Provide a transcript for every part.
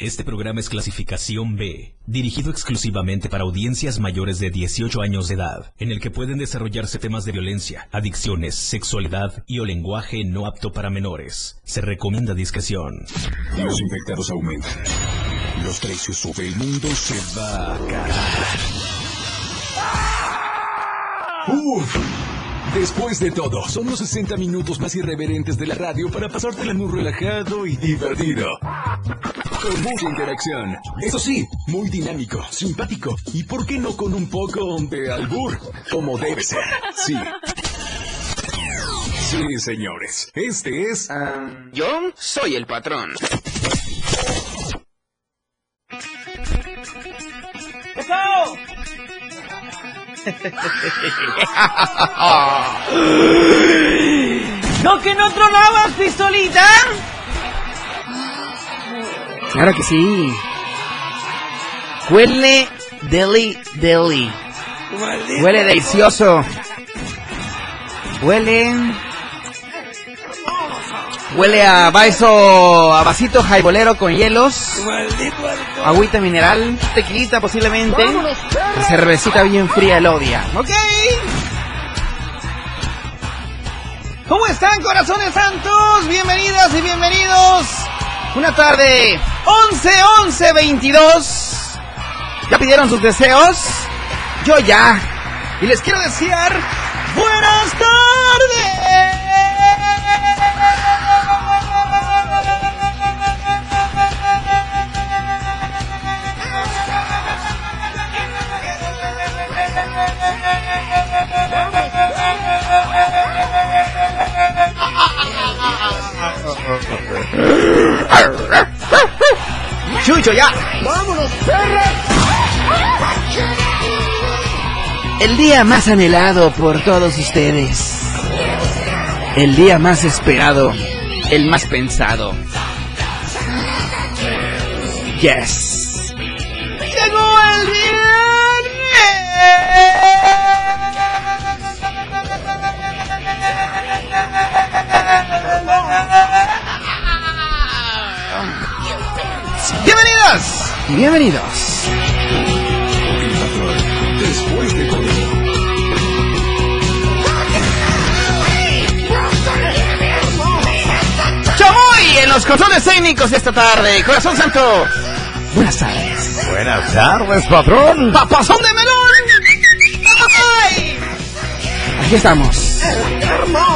Este programa es clasificación B, dirigido exclusivamente para audiencias mayores de 18 años de edad, en el que pueden desarrollarse temas de violencia, adicciones, sexualidad y o lenguaje no apto para menores. Se recomienda discreción. Los infectados aumentan. Los precios sobre el mundo se va a caer. Uf. Después de todo, son los 60 minutos más irreverentes de la radio para pasártela muy relajado y divertido. Con mucha interacción. Eso sí, muy dinámico, simpático y por qué no con un poco de albur, como debe ser. Sí. Sí, señores. Este es... Yo soy el patrón. ¿No que no tronabas, pistolita? Claro que sí. Huele deli deli. Huele delicioso. Huele. Huele a vaso, a vasito jaibolero con hielos, agüita mineral, tequilita posiblemente, cervecita bien fría el odia. Ok. ¿Cómo están, corazones santos? Bienvenidas y bienvenidos. Una tarde 11, 11, 22. ¿Ya pidieron sus deseos? Yo ya. Y les quiero desear buenas tardes. Chucho, ya. ¡Vámonos, perra! El día más anhelado por todos ustedes. El día más esperado. El más pensado. Yes. ¡Llegó el viernes! ¡Bienvenidos! Bienvenidos. Después de. Chamoy en los controles técnicos de esta tarde. Corazón Santo. Buenas tardes. Buenas tardes, patrón. ¡Papazón de melón! ¡Ay! Aquí estamos. ¡Hermoso!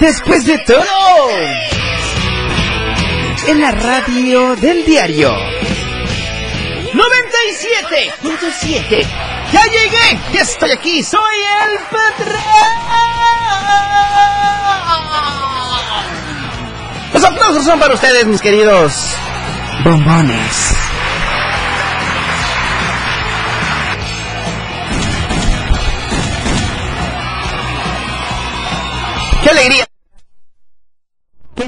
Después de todo. En la radio del diario. 97.7 ¡Ya llegué! ¡Ya estoy aquí! ¡Soy el patrón! Los aplausos son para ustedes, mis queridos bombones. ¡Qué alegría!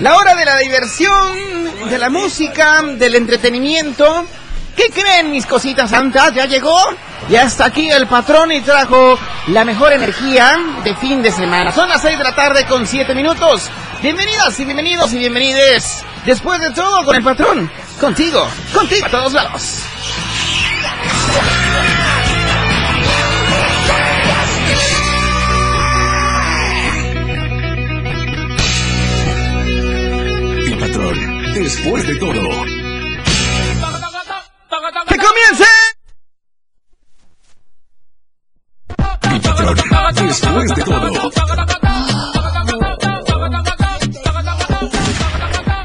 La hora de la diversión, de la música, del entretenimiento. ¿Qué creen mis cositas santas? ¿Ya llegó? Ya está aquí el patrón y trajo la mejor energía de fin de semana. Son las 6 de la tarde con 7 minutos. Bienvenidas y bienvenidos y bienvenides. Después de todo, con el patrón. Contigo, contigo a todos lados. Después de todo. ¡Que comience! El patrón, después de todo.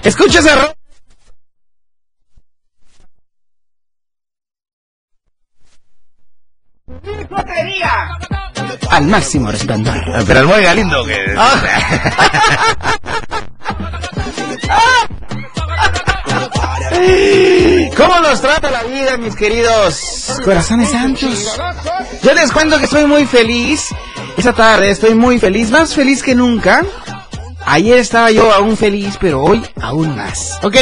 Escucha ese ro- Al máximo resplandor. Pero el muy galindo que... ¿Cómo nos trata la vida, mis queridos corazones santos? Yo les cuento que estoy muy feliz. Esta tarde estoy muy feliz, más feliz que nunca. Ayer estaba yo aún feliz, pero hoy aún más. ¿Ok?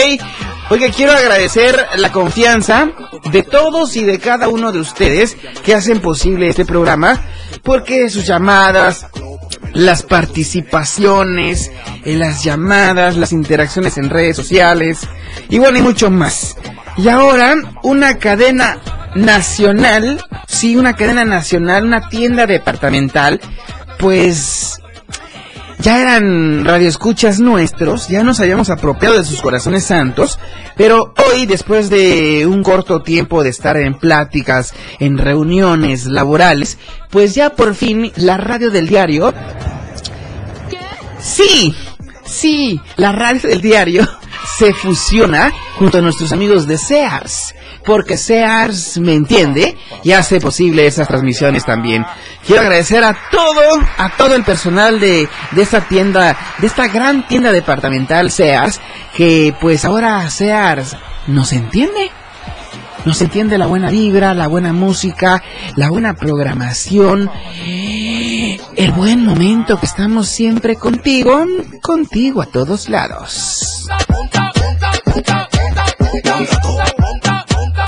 Oiga, quiero agradecer la confianza de todos y de cada uno de ustedes que hacen posible este programa, porque sus llamadas, las participaciones, en las llamadas, las interacciones en redes sociales y bueno, y mucho más. Y ahora una cadena nacional, sí, una cadena nacional, una tienda departamental, pues ya eran radioescuchas nuestros, ya nos habíamos apropiado de sus corazones santos, pero hoy, después de un corto tiempo de estar en pláticas, en reuniones laborales, pues ya por fin la radio del diario... Sí, sí, la radio del diario se fusiona junto a nuestros amigos de Sears. Porque Sears me entiende y hace posible esas transmisiones también. Quiero agradecer a todo, a todo el personal de, de esta tienda, de esta gran tienda departamental Sears, que pues ahora Sears nos entiende. Nos entiende la buena vibra, la buena música, la buena programación, el buen momento que estamos siempre contigo, contigo a todos lados.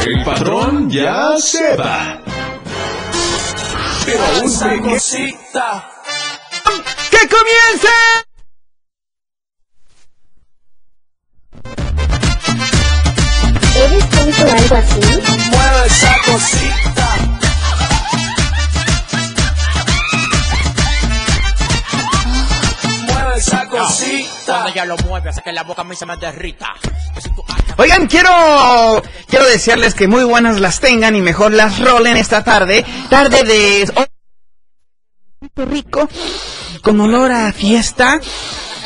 El patrón ya se va. Pero aún se queda. ¡Que comience! ¿Eres tonto o algo así? Mueve esa cosita. Mueve esa cosita. Cuando ella lo mueve, hace que la boca a mí se me derrita. Oigan, quiero quiero desearles que muy buenas las tengan y mejor las rolen esta tarde, tarde de oh, rico, con olor a fiesta,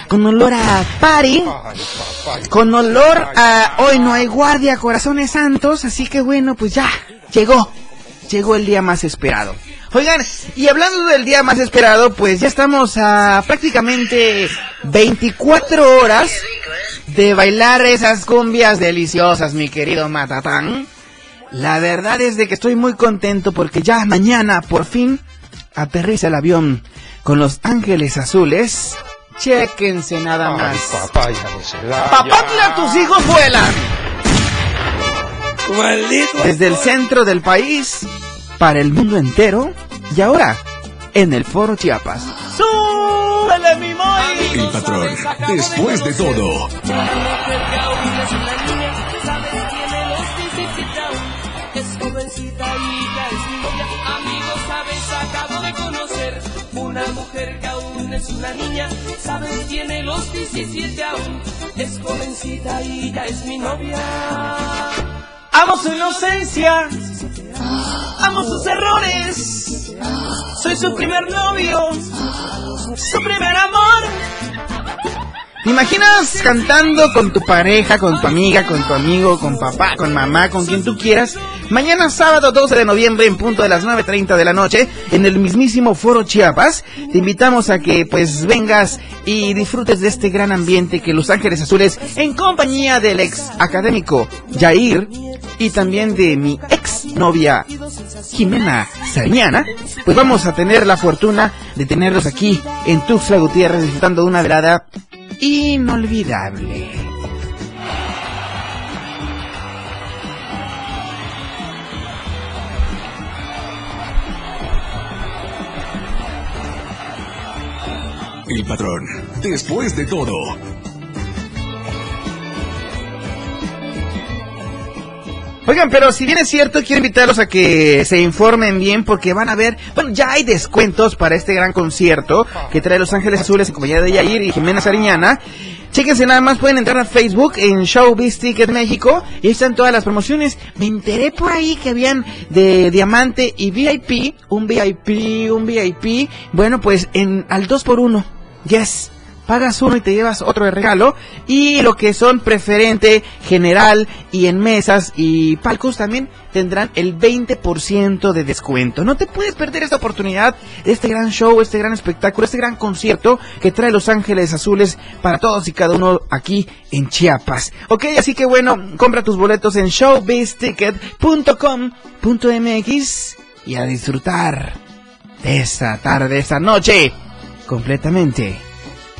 con olor a party, con olor a hoy no hay guardia, corazones santos, así que bueno, pues ya llegó, llegó el día más esperado. Oigan, y hablando del día más esperado, pues ya estamos a prácticamente 24 horas de bailar esas cumbias deliciosas, mi querido Matatán. La verdad es de que estoy muy contento porque ya mañana, por fin, aterriza el avión con los ángeles azules. Chéquense nada más. Papatla, tus hijos vuelan. Desde el centro del país, para el mundo entero, y ahora, en el Foro Chiapas. ¡Súbele, mi Moy! El patrón, después de todo. Es jovencita y ya es mi novia. Amigos, sabes, acabo de conocer una mujer que aún es una niña. Sabes, tiene los 17 aún. Es jovencita y ya es mi novia. Amo su inocencia, sus errores. Soy su primer novio, su primer amor. ¿Te imaginas cantando con tu pareja, con tu amiga, con tu amigo, con papá, con mamá, con quien tú quieras? Mañana sábado 12 de noviembre en punto de las 9.30 de la noche en el mismísimo Foro Chiapas. Te invitamos a que pues vengas y disfrutes de este gran ambiente que Los Ángeles Azules en compañía del ex académico Jair y también de mi ex novia Jimena Sariñana, pues vamos a tener la fortuna de tenerlos aquí en Tuxtla Gutiérrez disfrutando de una velada inolvidable. El patrón, después de todo. Oigan, pero si bien es cierto, quiero invitarlos a que se informen bien porque van a ver, bueno, ya hay descuentos para este gran concierto que trae Los Ángeles Azules en compañía de Yair y Jimena Sariñana. Chéquense nada más, pueden entrar a Facebook en Showbiz Ticket México y están todas las promociones. Me enteré por ahí que habían de Diamante y VIP, un VIP, un VIP. Bueno, pues en al 2 por 1 Yes pagas uno y te llevas otro de regalo. Y lo que son preferente, general y en mesas y palcos también tendrán el 20% de descuento. No te puedes perder esta oportunidad este gran show, este gran espectáculo, este gran concierto que trae Los Ángeles Azules para todos y cada uno aquí en Chiapas. Ok, así que bueno, compra tus boletos en showbizticket.com.mx y a disfrutar de esta tarde, esta noche completamente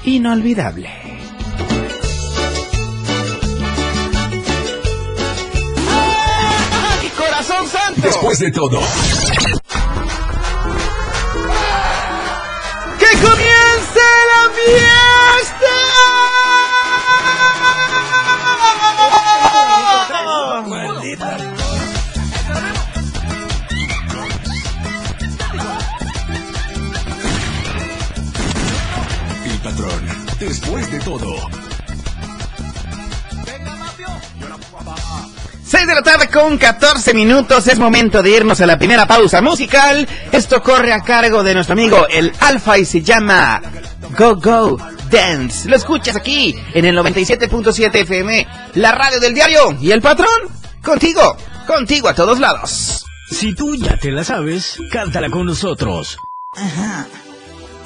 inolvidable. ¡Corazón santo! Después de todo. ¡Que comience la fiesta! Maldita. Después de todo. 6 de la tarde con 14 minutos, es momento de irnos a la primera pausa musical. Esto corre a cargo de nuestro amigo el Alfa y se llama Go Go Dance. Lo escuchas aquí en el 97.7 FM, la radio del diario y el patrón. Contigo, contigo a todos lados. Si tú ya te la sabes, cántala con nosotros. Ajá.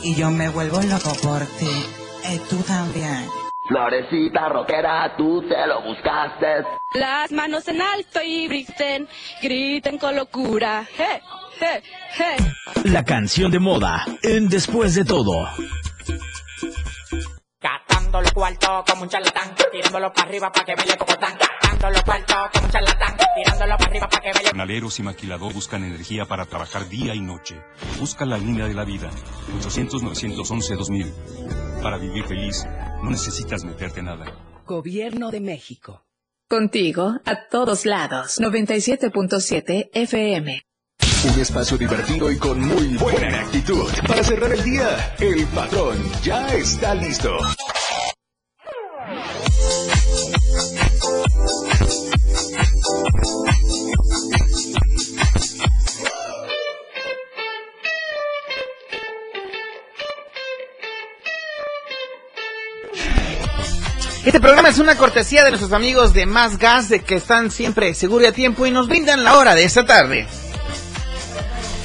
Y yo me vuelvo loco por ti. Y tú también. Florecita rockera, tú te lo buscaste. Las manos en alto y griten, griten con locura. Hey, hey, hey. La canción de moda en Después de todo. Gastando los cuartos como un charlatán, tirándolo para arriba para que como tan. Gastando los cuartos como un charlatán, tirándolo para arriba para que vaya. Jornaleros y maquilador buscan energía para trabajar día y noche. Busca la línea de la vida. 800-911-2000. Para vivir feliz, no necesitas meterte nada. Gobierno de México. Contigo a todos lados. 97.7 FM. Un espacio divertido y con muy buena actitud. Para cerrar el día, el patrón ya está listo. Este programa es una cortesía de nuestros amigos de Más Gas, de que están siempre seguro y a tiempo y nos brindan la hora de esta tarde.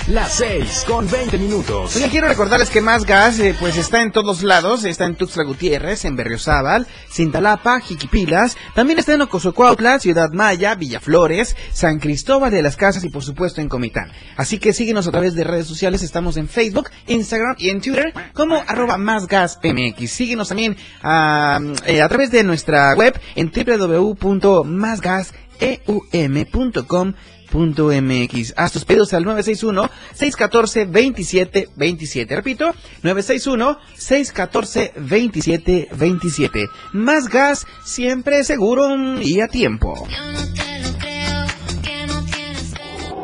Las 6 con 20 minutos. Oigan, quiero recordarles que Más Gas eh, pues está en todos lados, está en Tuxtla Gutiérrez, en Berriozábal, Cintalapa, Jiquipilas, también está en Ocosocuautla, Ciudad Maya, Villaflores, San Cristóbal de las Casas y por supuesto en Comitán. Así que síguenos a través de redes sociales, estamos en Facebook, Instagram y en Twitter como arroba Más Gas MX. Síguenos también a, eh, a través de nuestra web en www.másgaseum.com Punto MX. Haz tus pedidos al 961-614-2727. Repito, 961-614-2727. Más gas, siempre seguro y a tiempo.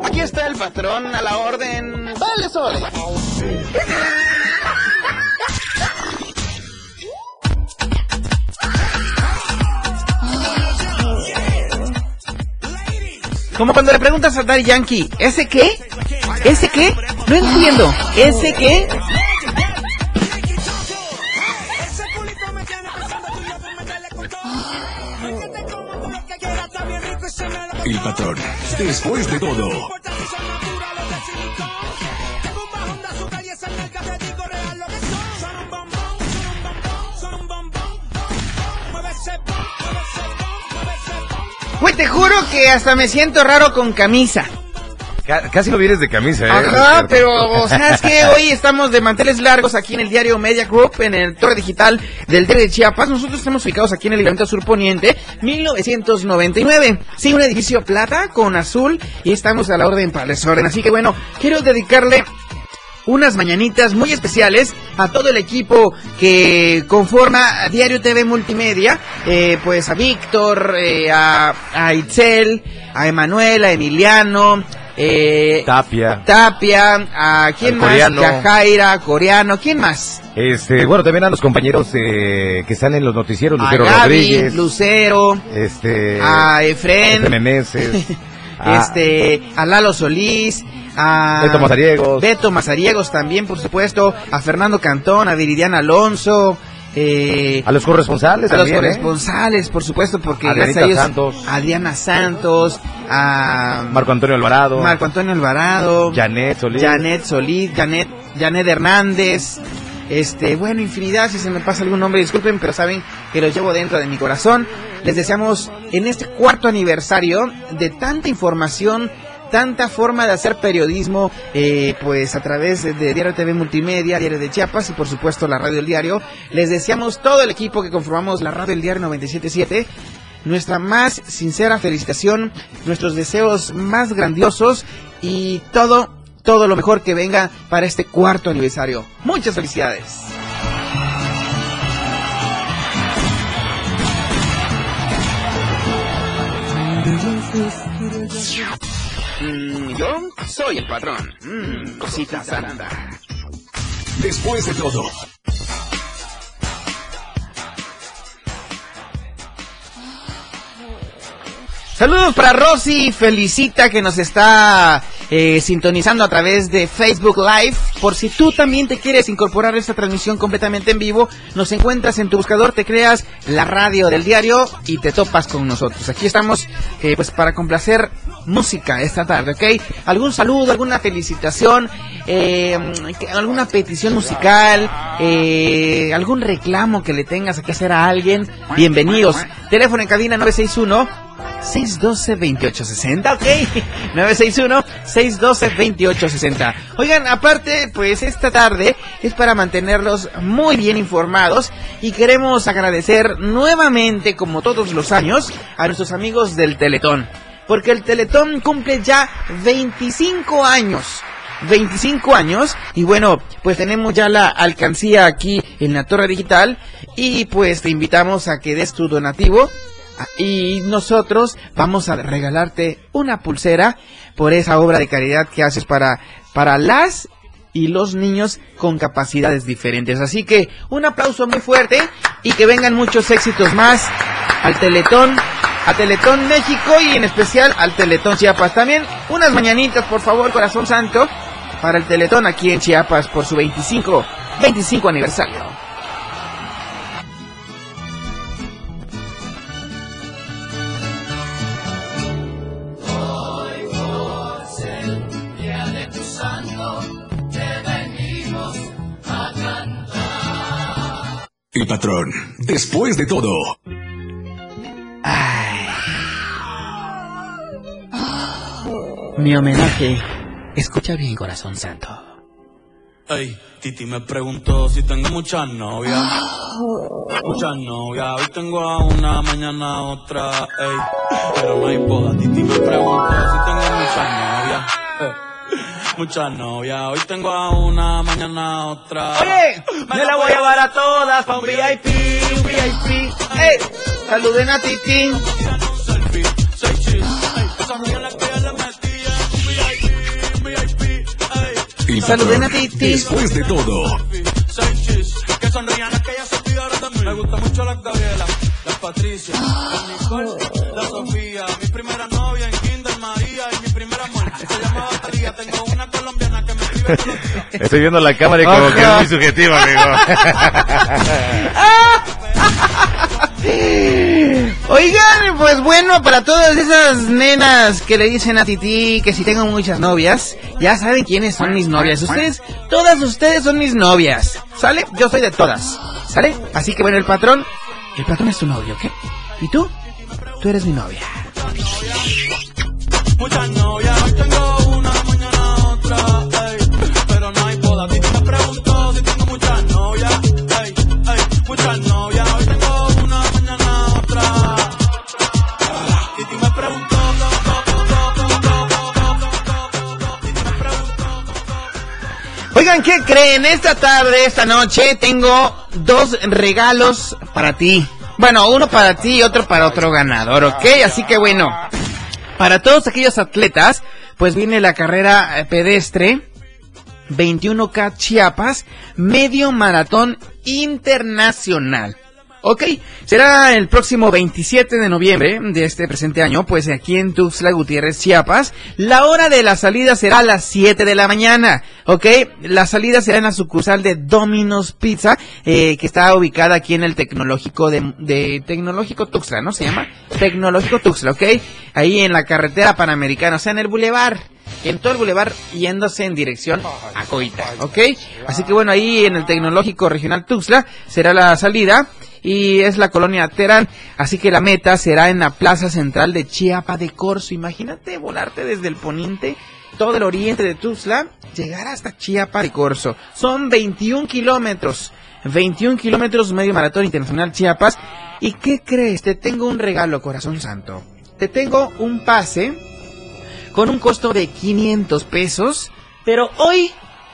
Aquí está el patrón a la orden. Vale, Sole. Como cuando le preguntas a Daddy Yankee, ¿ese qué? ¿Ese qué? No entiendo. ¿Ese qué? El patrón, después de todo. Güey, te juro que hasta me siento raro con camisa. Casi no vienes de camisa, ¿eh? Ajá, pero ¿sabes qué? Hoy estamos de manteles largos aquí en el diario Media Group, en el Torre Digital del diario de Chiapas. Nosotros estamos ubicados aquí en el Libramiento Sur Poniente, 1999. Sí, un edificio plata con azul y estamos a la orden para el desorden. Así que bueno, quiero dedicarle unas mañanitas muy especiales a todo el equipo que conforma Diario TV Multimedia, eh, pues a Víctor, eh, a, a Itzel, a Emanuel, a Emiliano, eh, Tapia. Tapia, a quién más, coreano. A Jaira, coreano, ¿quién más? Este, bueno, también a los compañeros eh, que están en los noticieros, A Lucero Gaby, Rodríguez, Lucero, este, a Efren, Efren Meneses, a- este, a Lalo Solís, a Beto Mazariegos. Beto Mazariegos también, por supuesto, a Fernando Cantón, a Viridiana Alonso, eh, a los corresponsales a los también, ¿eh? corresponsales, por supuesto, porque gracias a ellos, Santos. Adriana Santos, a Marco Antonio Alvarado, Marco Antonio Alvarado, Janet Solís. Janet Solís, Janet, Janet Hernández, este, bueno, infinidad, si se me pasa algún nombre, disculpen, pero saben que los llevo dentro de mi corazón. Les deseamos en este cuarto aniversario de tanta información, tanta forma de hacer periodismo, eh, pues a través de, Diario TV Multimedia, Diario de Chiapas y por supuesto la Radio del Diario. Les deseamos todo el equipo que conformamos la Radio del Diario 977 nuestra más sincera felicitación, nuestros deseos más grandiosos y todo, todo lo mejor que venga para este cuarto aniversario. Muchas felicidades. Mm, yo soy el patrón. Mm, cosita santa. Después de todo, Saludos para Rosy Felicita que nos está eh, sintonizando a través de Facebook Live. Por si tú también te quieres incorporar a esta transmisión completamente en vivo, nos encuentras en tu buscador, te creas la radio del diario y te topas con nosotros. Aquí estamos eh, pues para complacer música esta tarde, ¿ok? ¿Algún saludo, alguna felicitación, eh, alguna petición musical, eh, algún reclamo que le tengas que hacer a alguien? Bienvenidos. Teléfono en cabina 961. 612-2860, ok. 961-612-2860. Oigan, aparte, pues esta tarde es para mantenerlos muy bien informados y queremos agradecer nuevamente, como todos los años, a nuestros amigos del Teletón. Porque el Teletón cumple ya 25 años. 25 años y bueno, pues tenemos ya la alcancía aquí en la Torre Digital y pues te invitamos a que des tu donativo y nosotros vamos a regalarte una pulsera por esa obra de caridad que haces para, para las y los niños con capacidades diferentes. Así que un aplauso muy fuerte y que vengan muchos éxitos más al Teletón, a Teletón México y en especial al Teletón Chiapas. También unas mañanitas, por favor, corazón santo, para el Teletón aquí en Chiapas por su 25, 25 aniversario. El patrón, después de todo, Mi homenaje. Escucha bien, corazón santo. Ey, Titi me preguntó si tengo muchas novias. Muchas novias, hoy tengo a una, mañana a otra, ey. Pero no hay boda, Titi me preguntó si tengo muchas novias. eh. Muchas novias, hoy tengo a una, mañana a otra. Oye, me la voy a llevar a todas pa' un VIP, un VIP. ¡Ey! Saluden a Titi. el Saluden a Titi. después de todo, Que sonrían. Me gusta mucho la Gabriela, la Patricia, la Nicole, la Sofía. Mi primera novia en Kinder María y mi primera amor se llama Batería. Tengo Estoy viendo la cámara y como que es muy subjetivo, amigo. Oigan, pues bueno, para todas esas nenas que le dicen a Titi que si tengo muchas novias, ya saben quiénes son mis novias. Ustedes, todas ustedes son mis novias. ¿Sale? Yo soy de todas. ¿Sale? Así que bueno, el patrón, el patrón es tu novio, ¿ok? ¿Y tú? Tú eres mi novia. Muchas novias, Oigan, ¿qué creen? Esta tarde, esta noche, tengo dos regalos para ti. Bueno, uno para ti y otro para otro ganador, ¿ok? Así que bueno, para todos aquellos atletas, pues viene la carrera eh, pedestre 21K Chiapas, medio maratón internacional. Ok, será el próximo 27 de noviembre de este presente año, pues aquí en Tuxtla Gutiérrez, Chiapas. La hora de la salida será a las 7 de la mañana, ok. La salida será en la sucursal de Domino's Pizza, eh, que está ubicada aquí en el tecnológico de, de Tecnológico Tuxtla, ¿no? Se llama Tecnológico Tuxtla, ok. Ahí en la carretera panamericana, o sea, en el bulevar en todo el bulevar yéndose en dirección a Coita, ¿ok? Así que bueno, ahí en el Tecnológico Regional Tuxtla será la salida y es la colonia Terán, así que la meta será en la plaza central de Chiapa de Corzo. Imagínate volarte desde el poniente, todo el oriente de Tuxtla, llegar hasta Chiapa de Corzo. Son 21 kilómetros, 21 kilómetros medio maratón internacional Chiapas. ¿Y qué crees? Te tengo un regalo, corazón santo. Te tengo un pase con un costo de 500 pesos, pero hoy,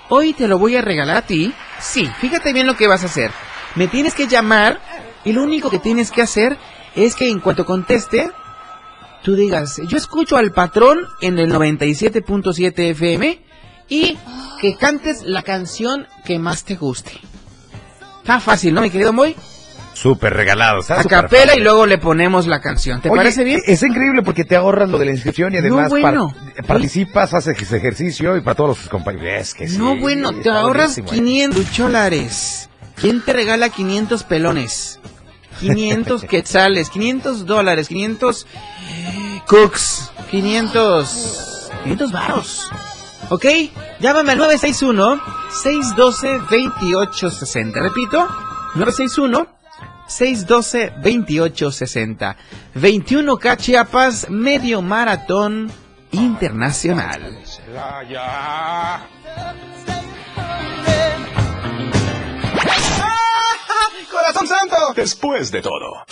hoy te lo voy a regalar a ti. Sí, fíjate bien lo que vas a hacer. Me tienes que llamar y lo único que tienes que hacer es que en cuanto conteste, tú digas, yo escucho al patrón en el 97.7 FM y que cantes la canción que más te guste. Está fácil, ¿no, mi querido Moy? Súper regalado. está A capela y luego le ponemos la canción. ¿Te Oye, parece bien? Es increíble porque te ahorras lo de la inscripción y además No, bueno. par- participas, haces ejercicio y para todos los compañeros. Es que sí, No, bueno, te ahorras buenísimo, ¿eh? 500 dólares. ¿Quién te regala 500 pelones? 500 quetzales, 500 dólares, 500 cooks, 500... 500 varos. ¿Ok? Llámame al 961-612-2860. Repito, 961-612-2860. 21K Chiapas Medio Maratón Internacional. ¡Corazón santo! Después de todo.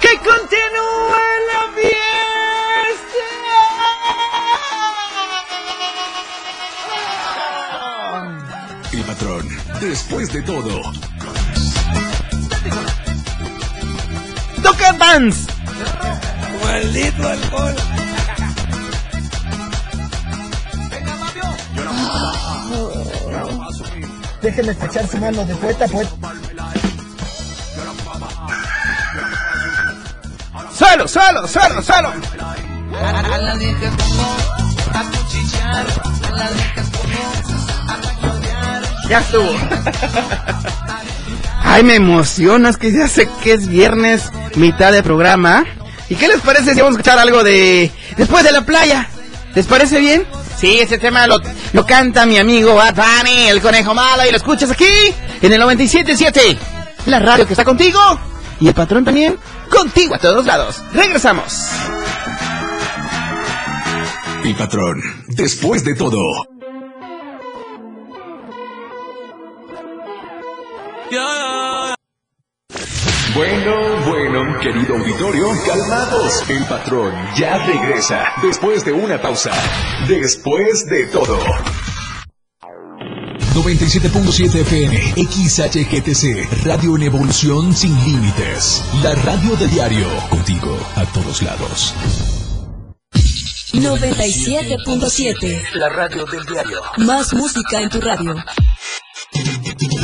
¡Que continúe la El patrón. Después de todo. ¡Toca Dance! Maldito alcohol. Déjenme estrechar su mano de poeta, poeta. ¡Solo, solo, solo, solo! A las viejas como a a. Ya estuvo. Ay, me emocionas que ya sé que es viernes, mitad de programa. ¿Y qué les parece si vamos a escuchar algo de Después de la playa? ¿Les parece bien? Sí, ese tema lo, lo canta mi amigo Bad Bunny, el conejo malo, y lo escuchas aquí, en el 97.7. La radio que está contigo, y el patrón también, contigo a todos lados. Regresamos. El patrón. Después de todo. Bueno, bueno, querido auditorio, calmados. El patrón ya regresa después de una pausa. Después de todo. 97.7 FM, XHGTC, Radio en Evolución Sin Límites. La radio del diario, contigo a todos lados. 97.7. La radio del diario. Más música en tu radio.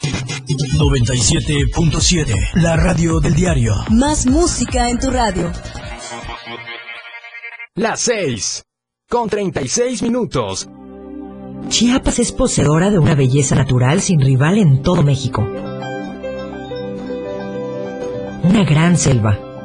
97.7. La radio del diario. Más música en tu radio. Las 6. Con 36 minutos. Chiapas es poseedora de una belleza natural sin rival en todo México. Una gran selva,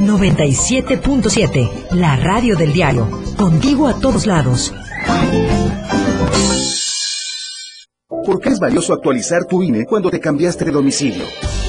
97.7, la radio del diario. Contigo a todos lados. ¿Por qué es valioso actualizar tu INE cuando te cambiaste de domicilio?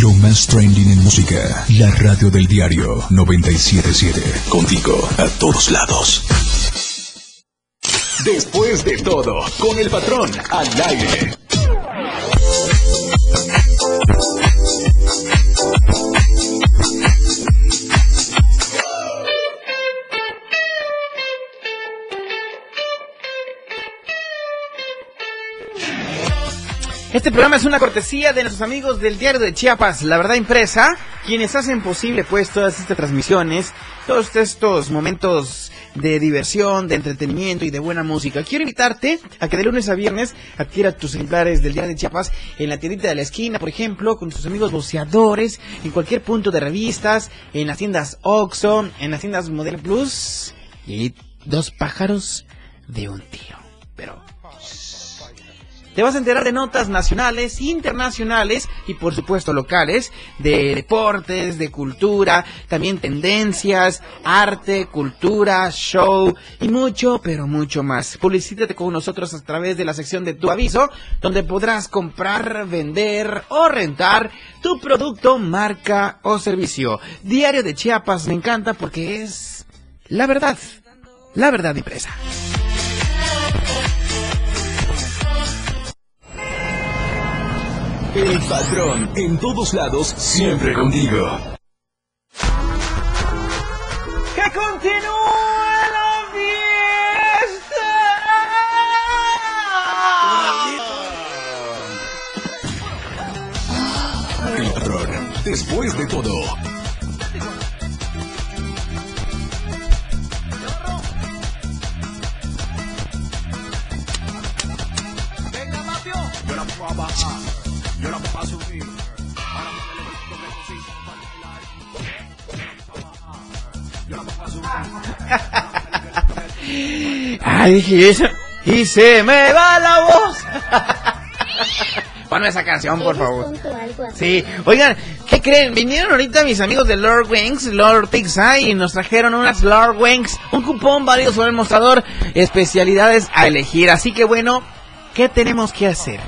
Lo más trending en música. La radio del diario 977. Contigo a todos lados. Después de todo, con el patrón al aire. Este programa es una cortesía de nuestros amigos del diario de Chiapas, La Verdad Impresa, quienes hacen posible pues todas estas transmisiones, todos estos momentos de diversión, de entretenimiento y de buena música. Quiero invitarte a que de lunes a viernes adquiera tus ejemplares del diario de Chiapas en la tiendita de la esquina, por ejemplo, con tus amigos boceadores, en cualquier punto de revistas, en las tiendas Oxxo, en las tiendas Model Plus y dos pájaros de un tiro. Pero te vas a enterar de notas nacionales, internacionales y por supuesto locales, de deportes, de cultura, también tendencias, arte, cultura, show y mucho, pero mucho más. Publicítate con nosotros a través de la sección de tu aviso, donde podrás comprar, vender o rentar tu producto, marca o servicio. Diario de Chiapas me encanta porque es la verdad, la verdad impresa. El patrón, en todos lados, siempre contigo. ¡Que continúe la fiesta! El patrón, después de todo. Ay, dije eso. Y se me va la voz. Ponme esa canción, por favor. Sí, oigan, ¿qué creen? Vinieron ahorita mis amigos de Lord Wings, Lord Pizza, y nos trajeron unas Lord Wings, un cupón válido sobre el mostrador, especialidades a elegir. Así que bueno, ¿qué tenemos que hacer?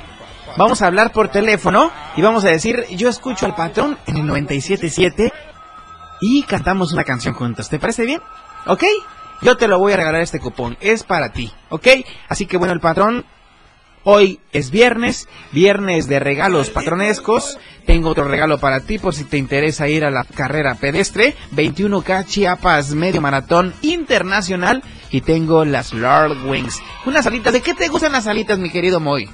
Vamos a hablar por teléfono y vamos a decir, yo escucho al patrón en el 97.7 y cantamos una canción juntos. ¿Te parece bien? ¿Ok? Yo te lo voy a regalar este cupón. Es para ti. ¿Ok? Así que bueno, el patrón Hoy es viernes, viernes de regalos patronescos. Tengo otro regalo para ti por si te interesa ir a la carrera pedestre. 21K Chiapas Medio Maratón Internacional. Y tengo las Lord Wings. Unas alitas. ¿De qué te gustan las alitas, mi querido Moy?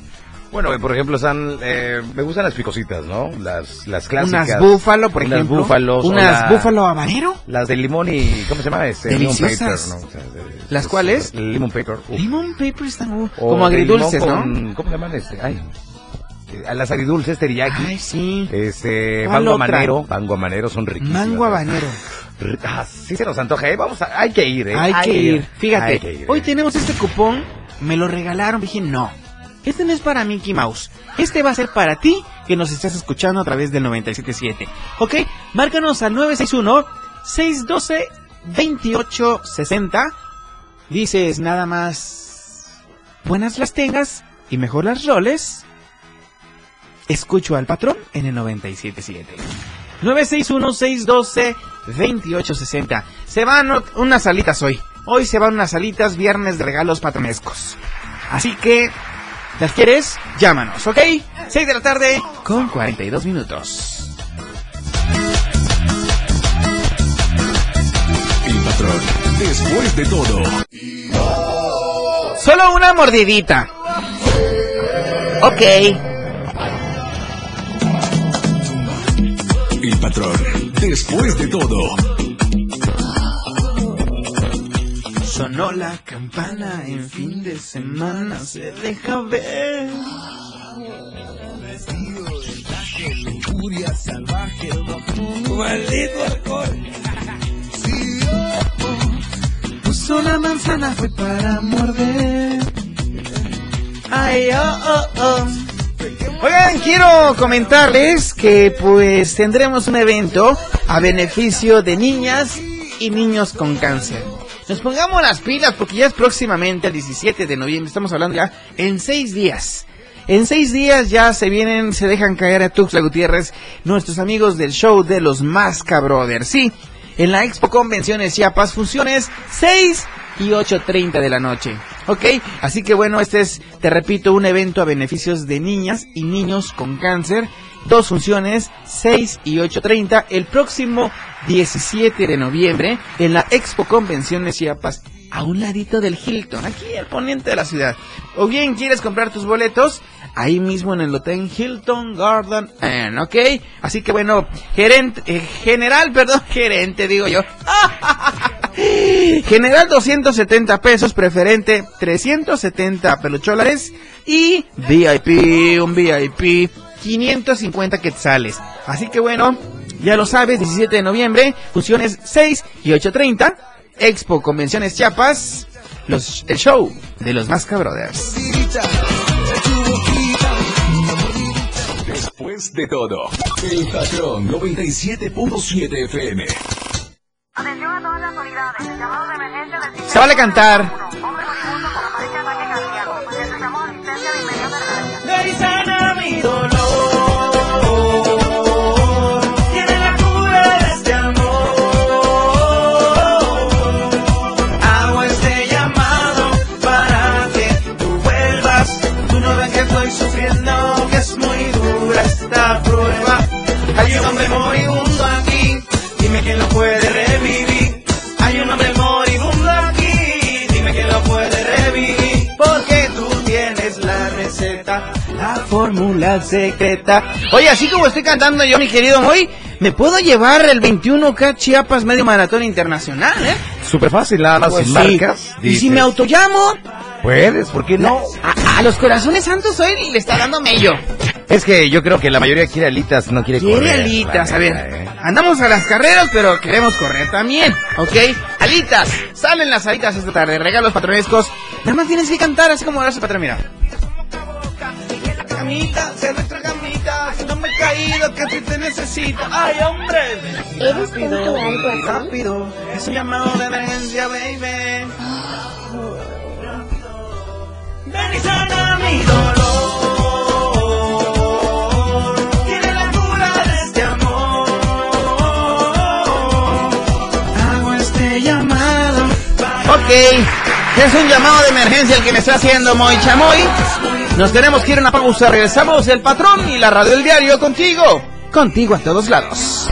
Bueno, por ejemplo, están, eh, me gustan las picositas, ¿no? Las, las clásicas. Unas búfalo, por unas ejemplo. búfalos. Unas la- búfalo habanero. Las de limón y, ¿cómo se llama? Este, lemon paper, Deliciosas. ¿no? O sea, de- ¿Las es- cuáles? Lemon paper. uf. Lemon paper están uh, como agridulces, limón ¿no? con- ¿Cómo se llaman? Este, ay, eh, a las agridulces teriyaki. Ay, sí. Este, ¿Cuál mango otra? habanero, mango habanero son riquísimas. Mango habanero. Ah, sí se nos antoja, ¿eh? Vamos a, hay que ir, ¿eh? Hay que ir. Fíjate, Hay que ir, hoy ¿eh? tenemos este cupón, me lo regalaron, dije no. Este no es para Mickey Mouse. Este va a ser para ti que nos estás escuchando a través del 977. ¿Ok? Márcanos al 961-612-2860. Dices nada más. Buenas las tengas y mejor las roles. Escucho al patrón en el 977. 961-612-2860. Se van unas alitas hoy. Hoy se van unas alitas, viernes de regalos patronescos. Así que ¿Las quieres? Llámanos, ¿ok? 6 de la tarde con 42 minutos. El patrón, después de todo. Solo una mordidita. Ok. El patrón, después de todo. Sonó la campana en fin de semana, se deja ver. Lujuria salvaje Maldito alcohol. Puso la manzana, fue para morder. Ay, oh, oh, oh. Oigan, quiero comentarles que pues tendremos un evento a beneficio de niñas y niños con cáncer. Nos pongamos las pilas porque ya es próximamente el 17 de noviembre, estamos hablando ya en seis días. En seis días ya se vienen, se dejan caer a Tuxtla Gutiérrez nuestros amigos del show de los Masca Brothers. Sí, en la Expo Convenciones Chiapas, funciones 6 y 8.30 de la noche. ¿Ok? Así que bueno, este es, te repito, un evento a beneficios de niñas y niños con cáncer. Dos funciones, 6 y 8.30, el próximo 17 de noviembre en la Expo Convenciones Chiapas, a un ladito del Hilton, aquí al poniente de la ciudad. O bien quieres comprar tus boletos, ahí mismo en el Hotel Hilton Garden Inn, ¿ok? Así que bueno, gerente, eh, general, perdón, gerente digo yo. General 270 pesos, preferente 370 pelucholares y VIP, un VIP 550 quetzales. Así que bueno, ya lo sabes, 17 de noviembre, funciones 6 y 8.30, Expo Convenciones Chiapas, el show de los Masca Brothers. De todo, el patrón 97.7 FM. Se vale cantar. Fórmula secreta. Oye, así como estoy cantando yo, mi querido Moy, me puedo llevar el 21K Chiapas Medio Maratón Internacional, ¿eh? Súper fácil, nada más Pues sí. marcas. Y si me autollamo, Puedes, ¿por qué no? a, a los corazones santos hoy le está dando mello. Es que yo creo que la mayoría quiere alitas, no quiere Quiere correr. alitas, a ver. ¿eh? Andamos a las carreras, pero queremos correr también, ¿ok? Alitas, salen las alitas esta tarde, regalos patronescos. Nada más tienes que cantar así como darse patrón, mira. Camita, se nuestra camita, si no me he caído, que si te necesito. Ay, hombre. ¿Eres tonto o algo así? Rápido, es un llamado de emergencia, baby. Ven y sana mi dolor. Tiene la cura de este amor. Hago este llamado. Ok, es un llamado de emergencia el que me está haciendo Moy Chamoy. Nos tenemos que ir a una pausa, regresamos el patrón y la radio del diario contigo. Contigo a todos lados.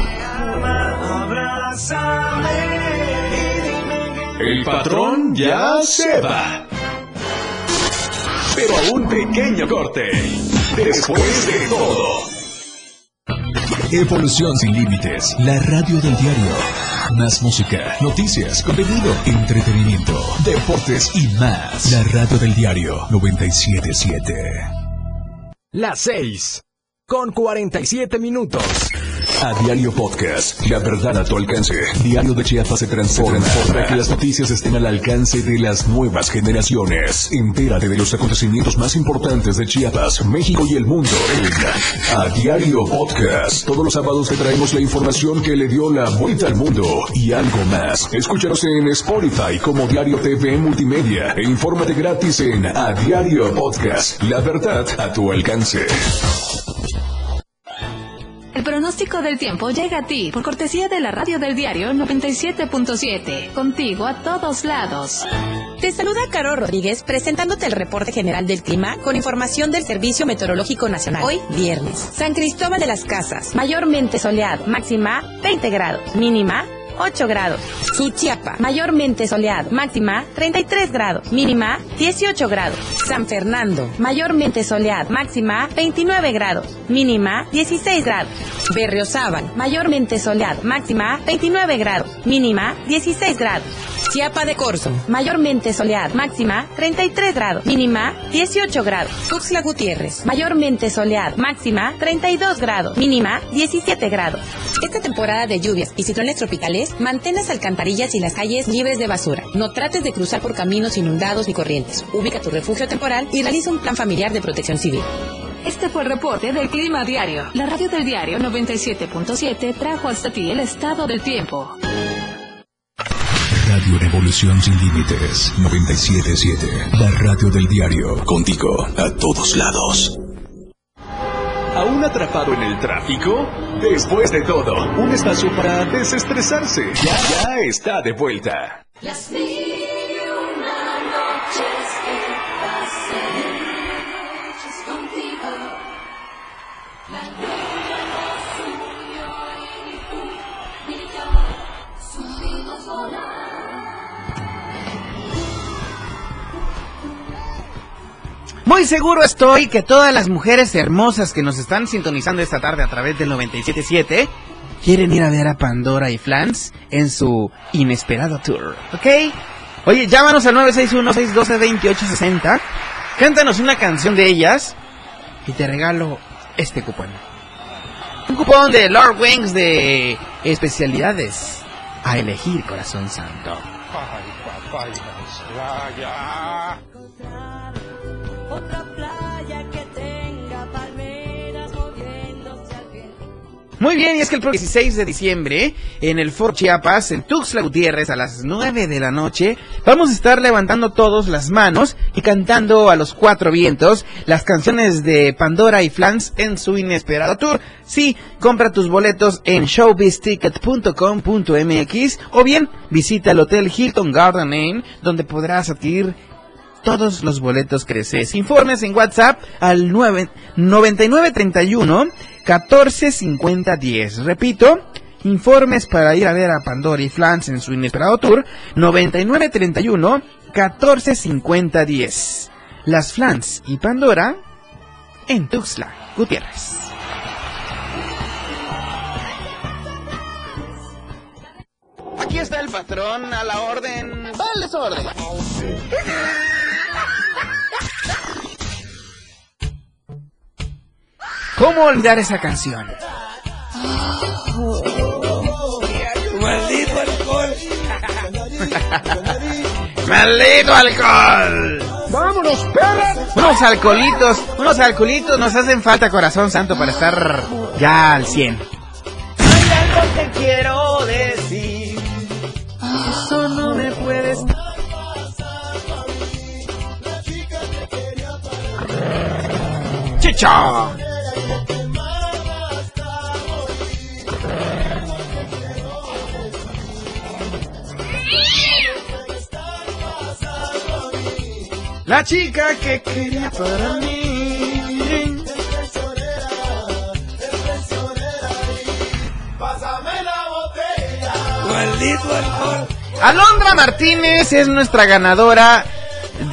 El patrón ya se va. Pero a un pequeño corte. Después de todo. Evolución sin límites. La radio del diario. Más música, noticias, contenido, entretenimiento, deportes y más. La radio del diario 977. Las 6. Con 47 minutos. A Diario Podcast, la verdad a tu alcance. Diario de Chiapas se transforma para que las noticias estén al alcance de las nuevas generaciones. Entérate de los acontecimientos más importantes de Chiapas, México y el mundo en A Diario Podcast. Todos los sábados te traemos la información que le dio la vuelta al mundo y algo más. Escúchanos en Spotify como Diario TV Multimedia e infórmate gratis en A Diario Podcast. La verdad a tu alcance. El pronóstico del tiempo llega a ti por cortesía de la radio del diario 97.7. Contigo a todos lados. Te saluda Caro Rodríguez presentándote el reporte general del clima con información del Servicio Meteorológico Nacional. Hoy, viernes. San Cristóbal de las Casas, mayormente soleado, máxima 20 grados, mínima 8 grados. Suchiapa, mayormente soleado, máxima 33 grados, mínima 18 grados. San Fernando, mayormente soleado, máxima 29 grados, mínima 16 grados. Berriozábal, mayormente soleado, máxima 29 grados, mínima 16 grados. Chiapa de Corzo, mayormente soleado, máxima 33 grados, mínima 18 grados. Tuxtla Gutiérrez, mayormente soleado, máxima 32 grados, mínima 17 grados. Esta temporada de lluvias y ciclones tropicales, mantén las alcantarillas y las calles libres de basura. No trates de cruzar por caminos inundados ni corrientes. Ubica tu refugio temporal y realiza un plan familiar de protección civil. Este fue el reporte del Clima Diario. La radio del diario 97.7 trajo hasta ti el estado del tiempo. Radio Revolución Sin Límites 977. La radio del diario. Contigo a todos lados. ¿Aún atrapado en el tráfico? Después de todo, un espacio para desestresarse. Ya, ya está de vuelta. Muy seguro estoy que todas las mujeres hermosas que nos están sintonizando esta tarde a través del 97.7 quieren ir a ver a Pandora y Flans en su inesperado tour, ¿ok? Oye, llámanos al 961-612-2860, cántanos una canción de ellas y te regalo este cupón. Un cupón de Lord Wings de especialidades a elegir, corazón santo. Ay, papá, Muy bien, y es que el próximo 16 de diciembre, en el Fort Chiapas, en Tuxtla Gutiérrez, a las 9 de la noche, vamos a estar levantando todos las manos y cantando a los cuatro vientos las canciones de Pandora y Flans en su inesperado tour. Sí, compra tus boletos en showbizticket.com.mx o bien visita el Hotel Hilton Garden Inn, donde podrás adquirir todos los boletos que desees. Informes en WhatsApp al 9 9931 145010. Repito, informes para ir a ver a Pandora y Flans en su inesperado tour 9931 145010. Las Flans y Pandora en Tuxtla, Gutiérrez. Aquí está el patrón a la orden. Dale su orden. ¿Cómo olvidar esa canción? Maldito alcohol. ¡Maldito alcohol! ¡Vámonos, perras! Unos alcoholitos, unos alcoholitos nos hacen falta, corazón santo, para estar ya al 100. Hay algo que quiero decir. Eso no me puedes. ¡Chicha! La chica que quería para mí. Alondra Martínez es nuestra ganadora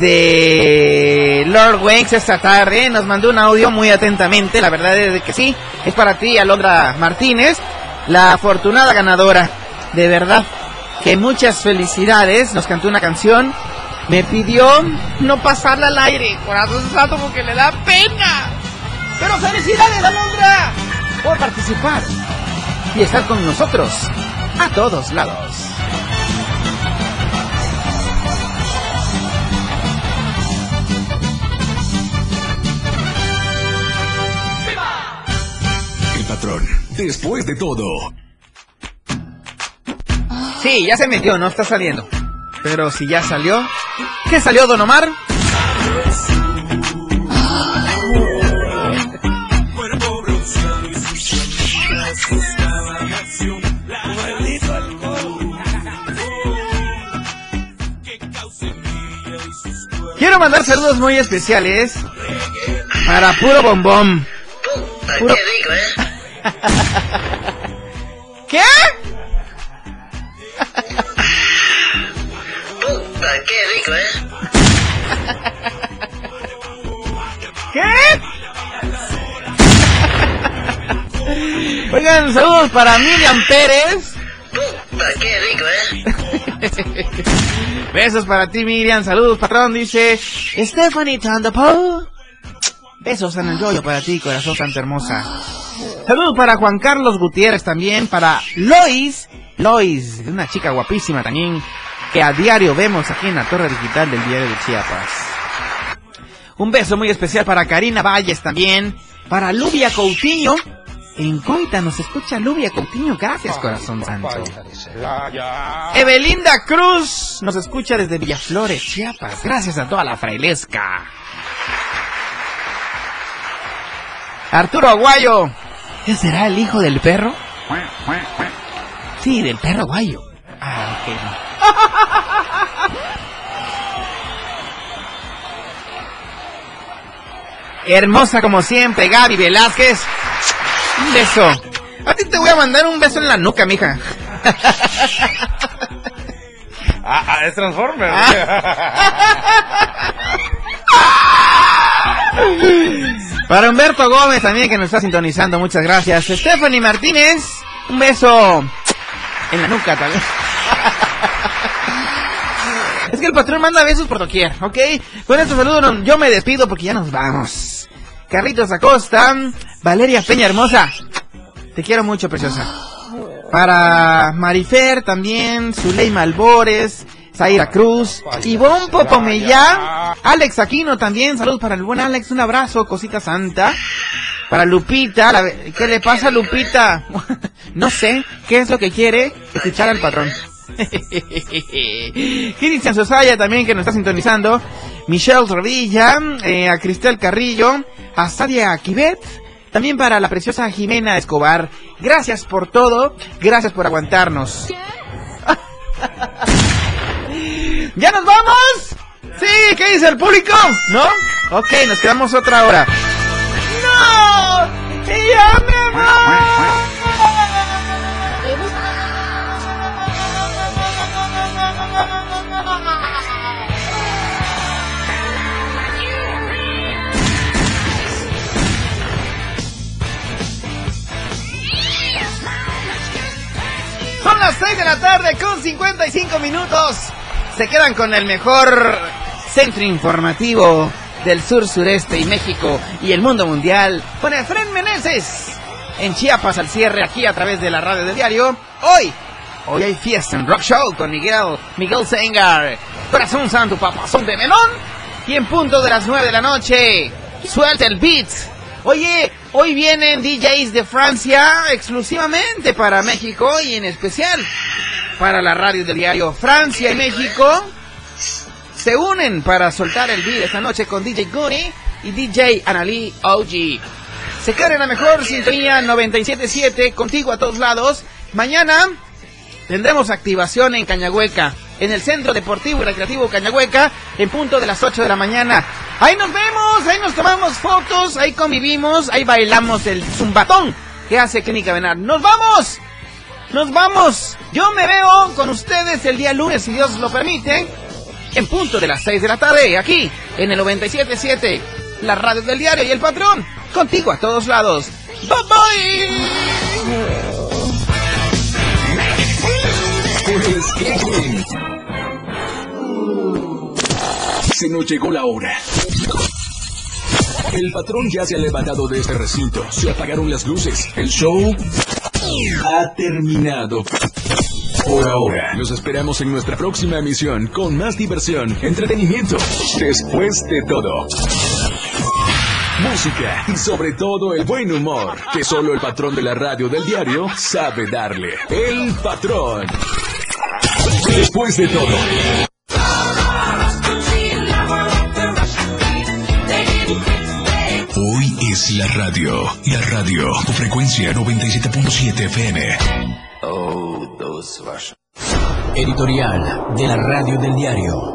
de Lord Wanks esta tarde. Nos mandó un audio muy atentamente. La verdad es que sí. Es para ti, Alondra Martínez, la afortunada ganadora. De verdad, que muchas felicidades. Nos cantó una canción. Me pidió no pasarla al aire. Corazón santo porque le da pena. Pero felicidades, Alondra, por participar y estar con nosotros a todos lados. El patrón, después de todo. Sí, ya se metió, no está saliendo. Pero si ya salió, ¿qué salió, Don Omar? Quiero mandar saludos muy especiales para puro bombón. Puro... Qué Oigan, saludos para Miriam Pérez. Puta, qué rico, ¿eh? Besos para ti, Miriam. Saludos, patrón. Dice Stephanie Tandapo. Besos en el yoyo para ti, corazón santa hermosa. Saludos para Juan Carlos Gutiérrez también. Para Lois. Lois, una chica guapísima también. Que a diario vemos aquí en la torre digital del diario de Chiapas. Un beso muy especial para Karina Valles también. Para Lubia Coutinho. En Coita nos escucha Lubia Coutinho. Gracias, corazón santo. Evelinda Cruz nos escucha desde Villaflores, Chiapas. Gracias a toda la frailesca. Arturo Aguayo. ¿Qué será el hijo del perro? Sí, del perro Aguayo. Ah, ok. Hermosa como siempre, Gaby Velázquez. Un beso. A ti te voy a mandar un beso en la nuca, mija. Ah, ah, es Transformer. Para Humberto Gómez también que nos está sintonizando, muchas gracias. Stephanie Martínez, un beso en la nuca también. Es que el patrón manda besos por doquier, ¿ok? Con estos saludos no- yo me despido porque ya nos vamos. Carlitos Acosta, Valeria Peña Hermosa, te quiero mucho, preciosa. Para Marifer también, Zuleima Albores, Zaira Cruz, Ivonne Popomellá, Alex Aquino también, saludos para el buen Alex, un abrazo, cosita santa. Para Lupita, la- ¿qué le pasa a Lupita? no sé, ¿qué es lo que quiere? Escuchar al patrón. Cristian Sosaya también que nos está sintonizando. Michelle Rodilla, eh, a Cristel Carrillo, a Sadia Kibet, también para la preciosa Jimena Escobar. Gracias por todo, gracias por aguantarnos. ¿Ya nos vamos? Sí, ¿qué dice el público? ¿No? Ok, nos quedamos otra hora. ¡No! ¡Ya me Son las 6 de la tarde con 55 minutos. Se quedan con el mejor centro informativo del sur sureste y México y el mundo mundial con Efren Meneses. En Chiapas al cierre aquí a través de la radio del diario. Hoy, hoy hay fiesta en Rock Show con Miguel, Miguel Sengar. Corazón Santo, papazón de melón. Y en punto de las 9 de la noche, suelta el beat. Oye, hoy vienen DJs de Francia exclusivamente para México y en especial para la radio del diario Francia y México se unen para soltar el beat esta noche con DJ Goody y DJ Annalie OG. Se quedan en la mejor sintonía 97.7 contigo a todos lados. Mañana tendremos activación en Cañahueca, en el Centro Deportivo y Recreativo Cañahueca, en punto de las 8 de la mañana. Ahí nos vemos, ahí nos tomamos fotos, ahí convivimos, ahí bailamos el zumbatón que hace Clínica Benar. ¡Nos vamos! ¡Nos vamos! Yo me veo con ustedes el día lunes, si Dios lo permite, en punto de las 6 de la tarde, aquí, en el 97.7, la radio del diario y el patrón, contigo a todos lados. ¡Bye bye! Se nos llegó la hora. El patrón ya se ha levantado de este recinto. Se apagaron las luces. El show ha terminado. Por ahora, los esperamos en nuestra próxima emisión con más diversión, entretenimiento, después de todo. Música y sobre todo el buen humor que solo el patrón de la radio del diario sabe darle. El patrón. Después de todo. Es la radio. La radio con frecuencia 97.7 FM. Editorial de la Radio del Diario.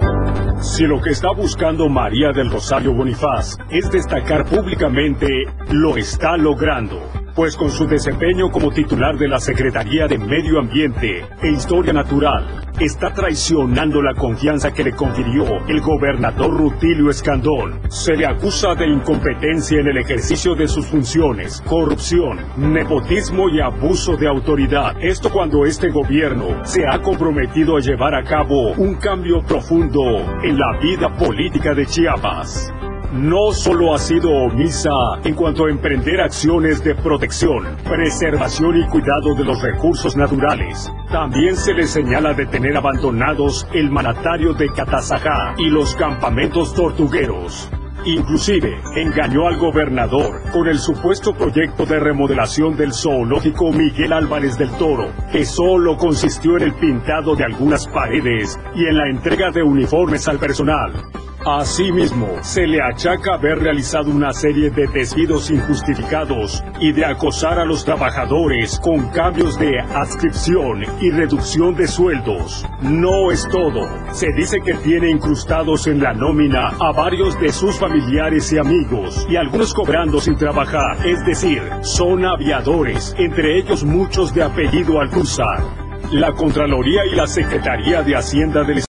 Si lo que está buscando María del Rosario Bonifaz es destacar públicamente, lo está logrando. Pues con su desempeño como titular de la Secretaría de Medio Ambiente e Historia Natural, está traicionando la confianza que le confirió el gobernador Rutilio Escandón. Se le acusa de incompetencia en el ejercicio de sus funciones, corrupción, nepotismo y abuso de autoridad. Esto cuando este gobierno se ha comprometido a llevar a cabo un cambio profundo en la vida política de Chiapas no solo ha sido omisa en cuanto a emprender acciones de protección, preservación y cuidado de los recursos naturales, también se le señala de tener abandonados el manatario de Catazajá y los campamentos tortugueros. Inclusive engañó al gobernador con el supuesto proyecto de remodelación del zoológico Miguel Álvarez del Toro, que solo consistió en el pintado de algunas paredes y en la entrega de uniformes al personal. Asimismo, se le achaca haber realizado una serie de despidos injustificados y de acosar a los trabajadores con cambios de adscripción y reducción de sueldos. No es todo. Se dice que tiene incrustados en la nómina a varios de sus familiares y amigos, y algunos cobrando sin trabajar, es decir, son aviadores, entre ellos muchos de apellido Alcúzar. La Contraloría y la Secretaría de Hacienda del